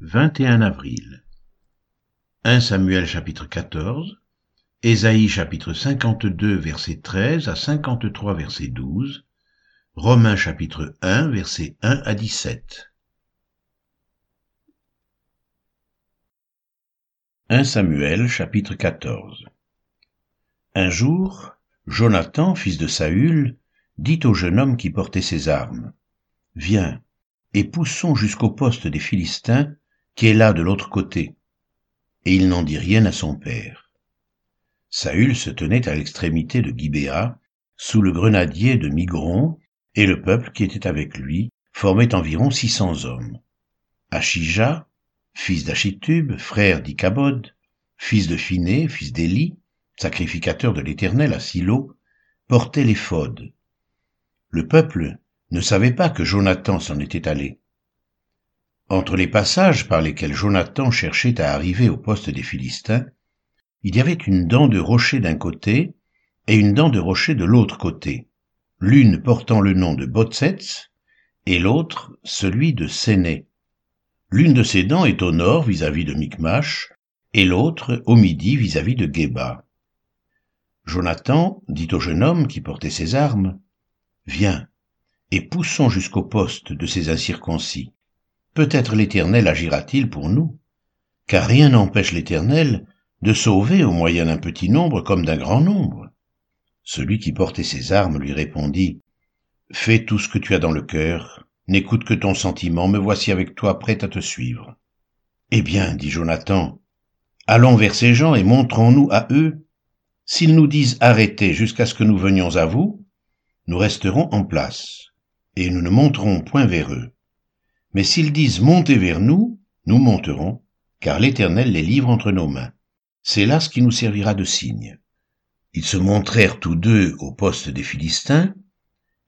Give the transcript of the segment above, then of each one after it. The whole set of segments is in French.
21 avril. 1 Samuel chapitre 14, Ésaïe chapitre 52 verset 13 à 53 verset 12, Romains chapitre 1 verset 1 à 17. 1 Samuel chapitre 14 Un jour, Jonathan, fils de Saül, dit au jeune homme qui portait ses armes, Viens, et poussons jusqu'au poste des Philistins qui est là de l'autre côté. Et il n'en dit rien à son père. Saül se tenait à l'extrémité de Gibéa, sous le grenadier de Migron, et le peuple qui était avec lui formait environ six cents hommes. Achija, fils d'Achitub, frère d'Icabod, fils de Phiné, fils d'Élie, sacrificateur de l'Éternel à Silo, portait l'éphod. Le peuple ne savait pas que Jonathan s'en était allé. Entre les passages par lesquels Jonathan cherchait à arriver au poste des Philistins, il y avait une dent de rocher d'un côté et une dent de rocher de l'autre côté, l'une portant le nom de Botsets et l'autre celui de Séné. L'une de ces dents est au nord vis-à-vis de Micmash et l'autre au midi vis-à-vis de Geba. Jonathan dit au jeune homme qui portait ses armes, Viens, et poussons jusqu'au poste de ces incirconcis. Peut-être l'Éternel agira-t-il pour nous, car rien n'empêche l'Éternel de sauver au moyen d'un petit nombre comme d'un grand nombre. Celui qui portait ses armes lui répondit, Fais tout ce que tu as dans le cœur, n'écoute que ton sentiment, me voici avec toi prêt à te suivre. Eh bien, dit Jonathan, allons vers ces gens et montrons-nous à eux. S'ils nous disent arrêtez jusqu'à ce que nous venions à vous, nous resterons en place, et nous ne monterons point vers eux. Mais s'ils disent montez vers nous, nous monterons, car l'Éternel les livre entre nos mains. C'est là ce qui nous servira de signe. Ils se montrèrent tous deux au poste des Philistins,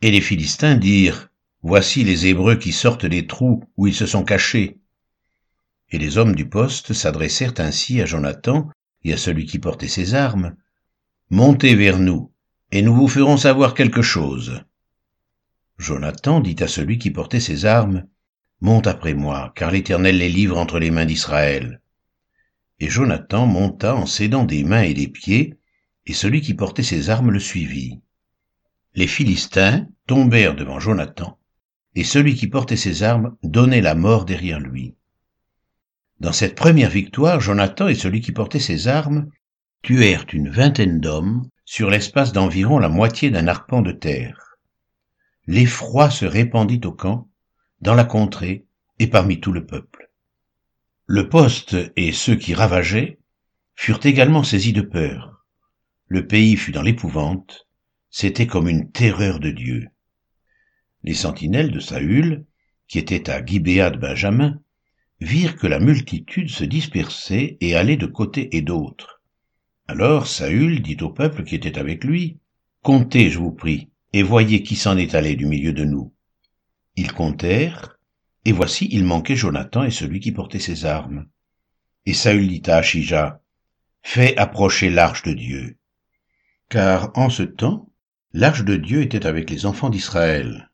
et les Philistins dirent, Voici les Hébreux qui sortent des trous où ils se sont cachés. Et les hommes du poste s'adressèrent ainsi à Jonathan et à celui qui portait ses armes. Montez vers nous, et nous vous ferons savoir quelque chose. Jonathan dit à celui qui portait ses armes, Monte après moi, car l'Éternel les livre entre les mains d'Israël. Et Jonathan monta en s'aidant des mains et des pieds, et celui qui portait ses armes le suivit. Les Philistins tombèrent devant Jonathan, et celui qui portait ses armes donnait la mort derrière lui. Dans cette première victoire, Jonathan et celui qui portait ses armes tuèrent une vingtaine d'hommes sur l'espace d'environ la moitié d'un arpent de terre. L'effroi se répandit au camp, dans la contrée et parmi tout le peuple. Le poste et ceux qui ravageaient furent également saisis de peur. Le pays fut dans l'épouvante, c'était comme une terreur de Dieu. Les sentinelles de Saül, qui étaient à Gibéa de Benjamin, virent que la multitude se dispersait et allait de côté et d'autre. Alors Saül dit au peuple qui était avec lui, Comptez, je vous prie, et voyez qui s'en est allé du milieu de nous. Ils comptèrent, et voici il manquait Jonathan et celui qui portait ses armes. Et Saül dit à Achija, Fais approcher l'arche de Dieu. Car en ce temps, l'arche de Dieu était avec les enfants d'Israël.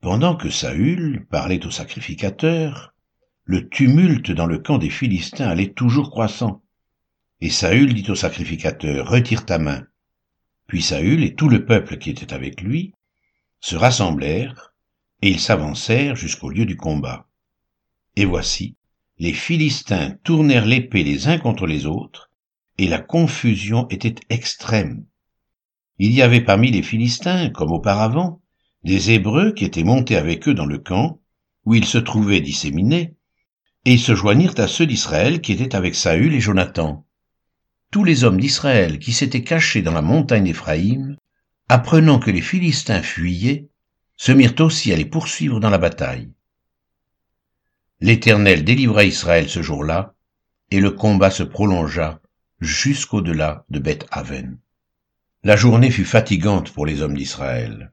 Pendant que Saül parlait au sacrificateur, le tumulte dans le camp des Philistins allait toujours croissant. Et Saül dit au sacrificateur, Retire ta main. Puis Saül et tout le peuple qui était avec lui se rassemblèrent et ils s'avancèrent jusqu'au lieu du combat. Et voici, les Philistins tournèrent l'épée les uns contre les autres, et la confusion était extrême. Il y avait parmi les Philistins, comme auparavant, des Hébreux qui étaient montés avec eux dans le camp, où ils se trouvaient disséminés, et ils se joignirent à ceux d'Israël qui étaient avec Saül et Jonathan. Tous les hommes d'Israël qui s'étaient cachés dans la montagne d'Éphraïm, apprenant que les Philistins fuyaient, se mirent aussi à les poursuivre dans la bataille. L'Éternel délivra Israël ce jour-là, et le combat se prolongea jusqu'au-delà de Beth-Aven. La journée fut fatigante pour les hommes d'Israël.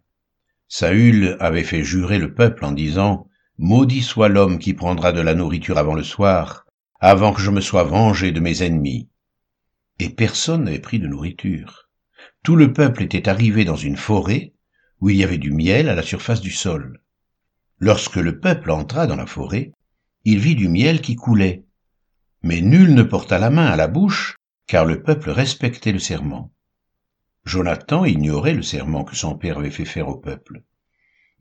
Saül avait fait jurer le peuple en disant Maudit soit l'homme qui prendra de la nourriture avant le soir, avant que je me sois vengé de mes ennemis. Et personne n'avait pris de nourriture. Tout le peuple était arrivé dans une forêt où il y avait du miel à la surface du sol. Lorsque le peuple entra dans la forêt, il vit du miel qui coulait. Mais nul ne porta la main à la bouche, car le peuple respectait le serment. Jonathan ignorait le serment que son père avait fait faire au peuple.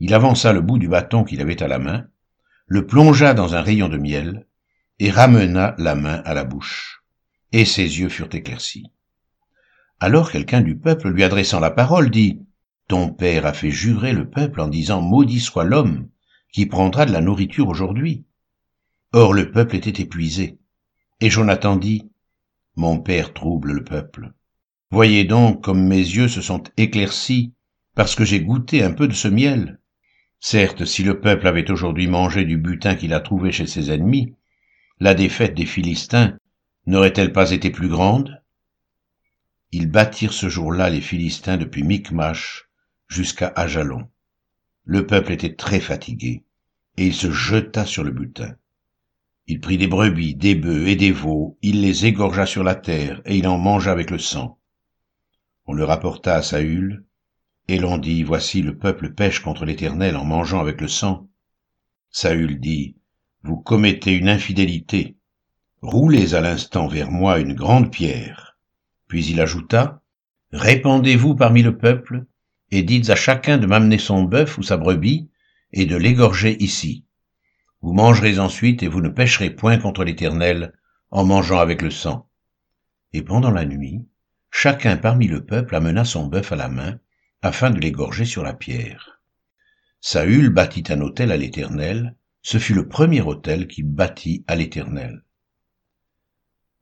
Il avança le bout du bâton qu'il avait à la main, le plongea dans un rayon de miel, et ramena la main à la bouche. Et ses yeux furent éclaircis. Alors quelqu'un du peuple lui adressant la parole dit, Ton père a fait jurer le peuple en disant, Maudit soit l'homme qui prendra de la nourriture aujourd'hui. Or le peuple était épuisé. Et Jonathan dit, Mon père trouble le peuple. Voyez donc comme mes yeux se sont éclaircis parce que j'ai goûté un peu de ce miel. Certes, si le peuple avait aujourd'hui mangé du butin qu'il a trouvé chez ses ennemis, la défaite des Philistins n'aurait-elle pas été plus grande? Ils bâtirent ce jour-là les Philistins depuis Micmash jusqu'à Ajalon. Le peuple était très fatigué, et il se jeta sur le butin. Il prit des brebis, des bœufs et des veaux, il les égorgea sur la terre, et il en mangea avec le sang. On le rapporta à Saül, et l'on dit, Voici le peuple pêche contre l'Éternel en mangeant avec le sang. Saül dit, Vous commettez une infidélité. Roulez à l'instant vers moi une grande pierre. Puis il ajouta, Répandez-vous parmi le peuple, et dites à chacun de m'amener son bœuf ou sa brebis, et de l'égorger ici. Vous mangerez ensuite, et vous ne pêcherez point contre l'Éternel en mangeant avec le sang. Et pendant la nuit, chacun parmi le peuple amena son bœuf à la main, afin de l'égorger sur la pierre. Saül bâtit un autel à l'Éternel, ce fut le premier autel qu'il bâtit à l'Éternel.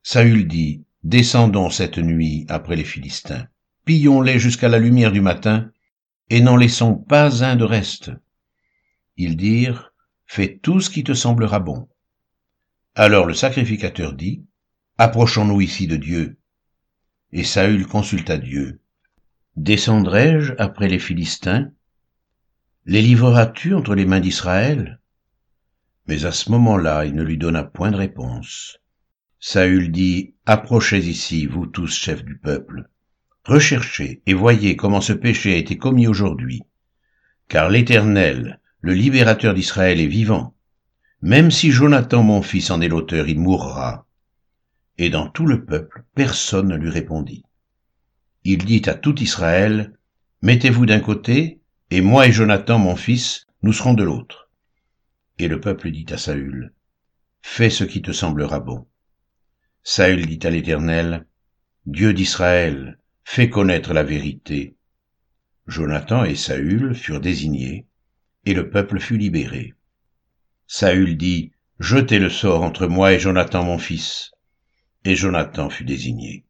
Saül dit, Descendons cette nuit après les Philistins, pillons-les jusqu'à la lumière du matin, et n'en laissons pas un de reste. Ils dirent, Fais tout ce qui te semblera bon. Alors le sacrificateur dit, Approchons-nous ici de Dieu. Et Saül consulta Dieu. Descendrai-je après les Philistins? Les livreras-tu entre les mains d'Israël? Mais à ce moment-là, il ne lui donna point de réponse. Saül dit, Approchez ici, vous tous chefs du peuple. Recherchez et voyez comment ce péché a été commis aujourd'hui. Car l'Éternel, le libérateur d'Israël, est vivant. Même si Jonathan mon fils en est l'auteur, il mourra. Et dans tout le peuple, personne ne lui répondit il dit à tout Israël, Mettez-vous d'un côté, et moi et Jonathan mon fils, nous serons de l'autre. Et le peuple dit à Saül, Fais ce qui te semblera bon. Saül dit à l'Éternel, Dieu d'Israël, fais connaître la vérité. Jonathan et Saül furent désignés, et le peuple fut libéré. Saül dit, Jetez le sort entre moi et Jonathan mon fils. Et Jonathan fut désigné.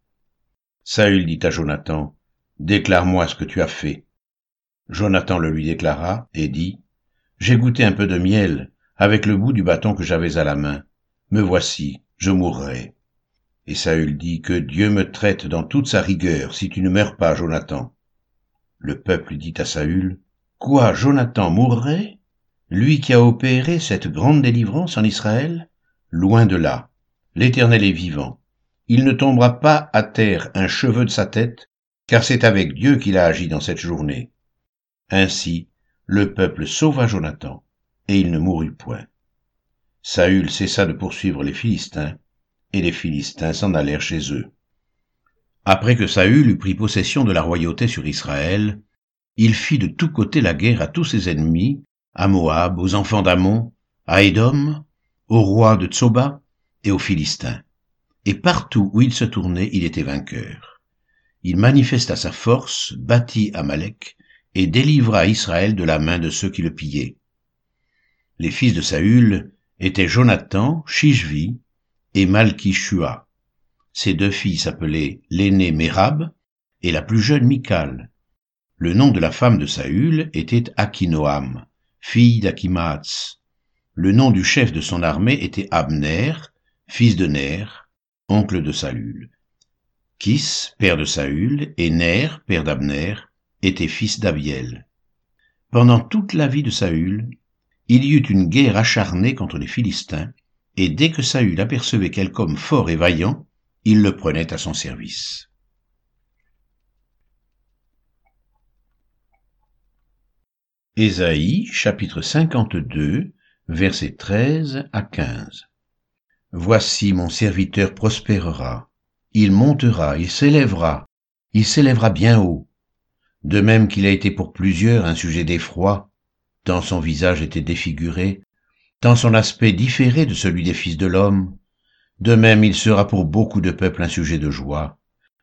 Saül dit à Jonathan, Déclare-moi ce que tu as fait. Jonathan le lui déclara et dit, J'ai goûté un peu de miel avec le bout du bâton que j'avais à la main. Me voici, je mourrai. Et Saül dit, Que Dieu me traite dans toute sa rigueur si tu ne meurs pas, Jonathan. Le peuple dit à Saül, Quoi, Jonathan mourrait? Lui qui a opéré cette grande délivrance en Israël? Loin de là. L'Éternel est vivant il ne tombera pas à terre un cheveu de sa tête, car c'est avec Dieu qu'il a agi dans cette journée. Ainsi, le peuple sauva Jonathan, et il ne mourut point. Saül cessa de poursuivre les Philistins, et les Philistins s'en allèrent chez eux. Après que Saül eut pris possession de la royauté sur Israël, il fit de tous côtés la guerre à tous ses ennemis, à Moab, aux enfants d'Amon, à Édom, au roi de Tsoba et aux Philistins et partout où il se tournait, il était vainqueur. Il manifesta sa force, battit Amalek, et délivra Israël de la main de ceux qui le pillaient. Les fils de Saül étaient Jonathan, Shishvi et Malkishua. Ces deux filles s'appelaient l'aînée Mérab et la plus jeune Michal. Le nom de la femme de Saül était Akinoam, fille d'Akimaatz. Le nom du chef de son armée était Abner, fils de Ner, oncle de Saül. Kis, père de Saül, et Ner, père d'Abner, étaient fils d'Abiel. Pendant toute la vie de Saül, il y eut une guerre acharnée contre les Philistins, et dès que Saül apercevait quelque homme fort et vaillant, il le prenait à son service. Ésaïe chapitre 52 versets 13 à 15. Voici mon serviteur prospérera, il montera, il s'élèvera, il s'élèvera bien haut, de même qu'il a été pour plusieurs un sujet d'effroi, tant son visage était défiguré, tant son aspect différé de celui des fils de l'homme, de même il sera pour beaucoup de peuples un sujet de joie.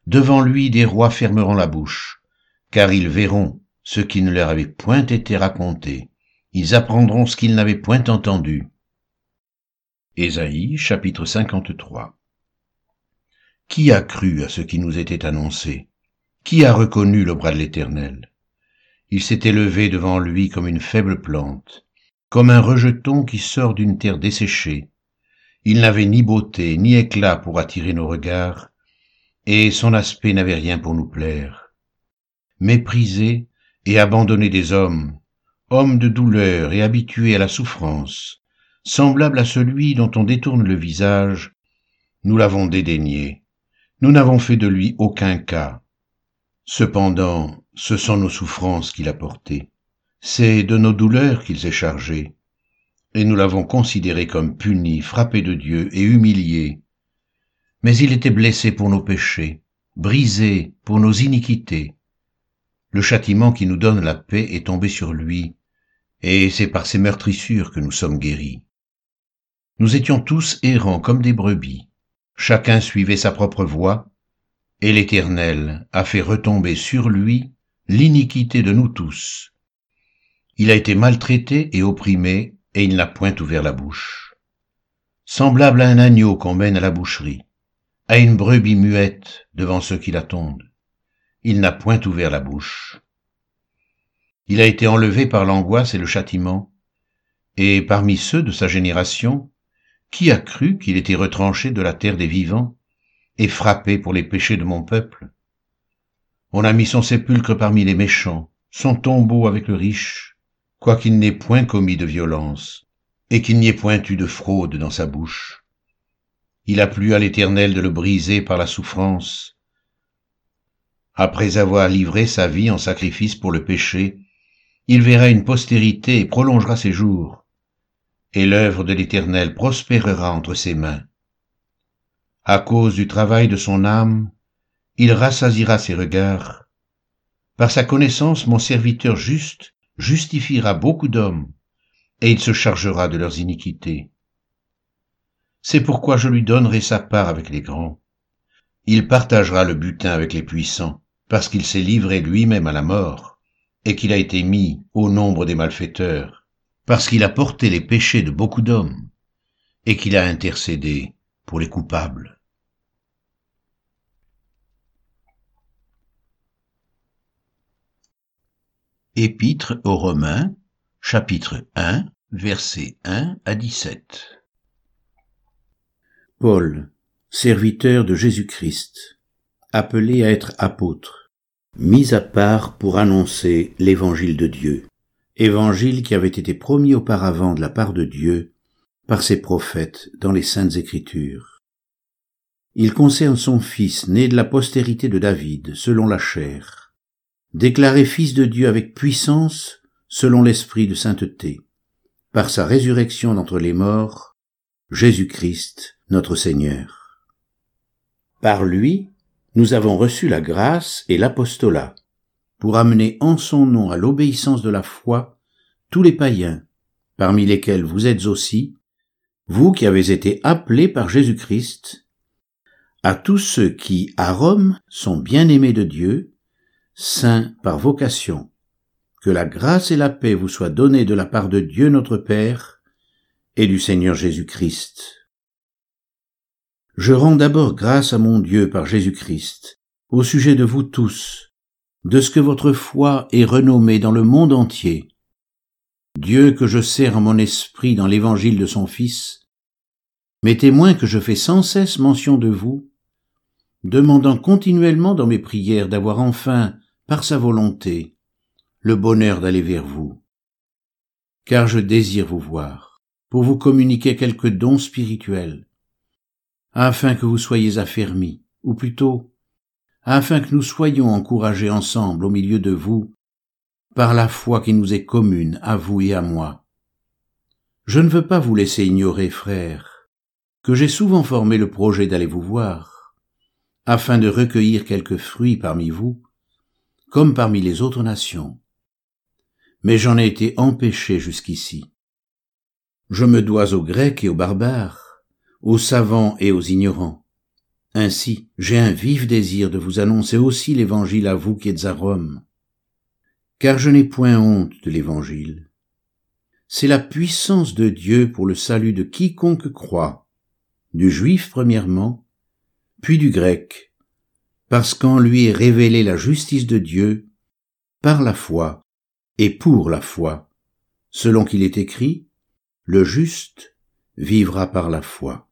Devant lui des rois fermeront la bouche, car ils verront ce qui ne leur avait point été raconté, ils apprendront ce qu'ils n'avaient point entendu. Ésaïe chapitre 53 Qui a cru à ce qui nous était annoncé? Qui a reconnu le bras de l'Éternel? Il s'est élevé devant lui comme une faible plante, comme un rejeton qui sort d'une terre desséchée. Il n'avait ni beauté ni éclat pour attirer nos regards, et son aspect n'avait rien pour nous plaire. Méprisé et abandonné des hommes, homme de douleur et habitué à la souffrance, semblable à celui dont on détourne le visage, nous l'avons dédaigné, nous n'avons fait de lui aucun cas. Cependant, ce sont nos souffrances qu'il a portées, c'est de nos douleurs qu'il s'est chargé, et nous l'avons considéré comme puni, frappé de Dieu et humilié. Mais il était blessé pour nos péchés, brisé pour nos iniquités. Le châtiment qui nous donne la paix est tombé sur lui, et c'est par ses meurtrissures que nous sommes guéris. Nous étions tous errants comme des brebis, chacun suivait sa propre voie, et l'Éternel a fait retomber sur lui l'iniquité de nous tous. Il a été maltraité et opprimé, et il n'a point ouvert la bouche. Semblable à un agneau qu'on mène à la boucherie, à une brebis muette devant ceux qui l'attendent, il n'a point ouvert la bouche. Il a été enlevé par l'angoisse et le châtiment, et parmi ceux de sa génération, qui a cru qu'il était retranché de la terre des vivants et frappé pour les péchés de mon peuple? On a mis son sépulcre parmi les méchants, son tombeau avec le riche, quoiqu'il n'ait point commis de violence, et qu'il n'y ait point eu de fraude dans sa bouche. Il a plu à l'Éternel de le briser par la souffrance. Après avoir livré sa vie en sacrifice pour le péché, il verra une postérité et prolongera ses jours, et l'œuvre de l'Éternel prospérera entre ses mains. À cause du travail de son âme, il rassasira ses regards. Par sa connaissance, mon serviteur juste justifiera beaucoup d'hommes, et il se chargera de leurs iniquités. C'est pourquoi je lui donnerai sa part avec les grands. Il partagera le butin avec les puissants, parce qu'il s'est livré lui-même à la mort, et qu'il a été mis au nombre des malfaiteurs, parce qu'il a porté les péchés de beaucoup d'hommes, et qu'il a intercédé pour les coupables. Épître aux Romains, chapitre 1, versets 1 à 17. Paul, serviteur de Jésus-Christ, appelé à être apôtre, mis à part pour annoncer l'évangile de Dieu, évangile qui avait été promis auparavant de la part de Dieu par ses prophètes dans les saintes écritures. Il concerne son fils né de la postérité de David selon la chair déclaré Fils de Dieu avec puissance selon l'Esprit de sainteté, par sa résurrection d'entre les morts, Jésus-Christ notre Seigneur. Par lui, nous avons reçu la grâce et l'apostolat, pour amener en son nom à l'obéissance de la foi tous les païens, parmi lesquels vous êtes aussi, vous qui avez été appelés par Jésus-Christ, à tous ceux qui, à Rome, sont bien-aimés de Dieu, saints par vocation. Que la grâce et la paix vous soient données de la part de Dieu notre Père et du Seigneur Jésus-Christ. Je rends d'abord grâce à mon Dieu par Jésus-Christ, au sujet de vous tous, de ce que votre foi est renommée dans le monde entier. Dieu que je sers en mon esprit dans l'évangile de son Fils, mais témoin que je fais sans cesse mention de vous, demandant continuellement dans mes prières d'avoir enfin par sa volonté, le bonheur d'aller vers vous. Car je désire vous voir, pour vous communiquer quelques dons spirituels, afin que vous soyez affermis, ou plutôt, afin que nous soyons encouragés ensemble au milieu de vous, par la foi qui nous est commune à vous et à moi. Je ne veux pas vous laisser ignorer, frères, que j'ai souvent formé le projet d'aller vous voir, afin de recueillir quelques fruits parmi vous, comme parmi les autres nations. Mais j'en ai été empêché jusqu'ici. Je me dois aux Grecs et aux barbares, aux savants et aux ignorants. Ainsi, j'ai un vif désir de vous annoncer aussi l'Évangile à vous qui êtes à Rome. Car je n'ai point honte de l'Évangile. C'est la puissance de Dieu pour le salut de quiconque croit, du juif premièrement, puis du grec, parce qu'en lui est révélée la justice de Dieu par la foi et pour la foi, selon qu'il est écrit, le juste vivra par la foi.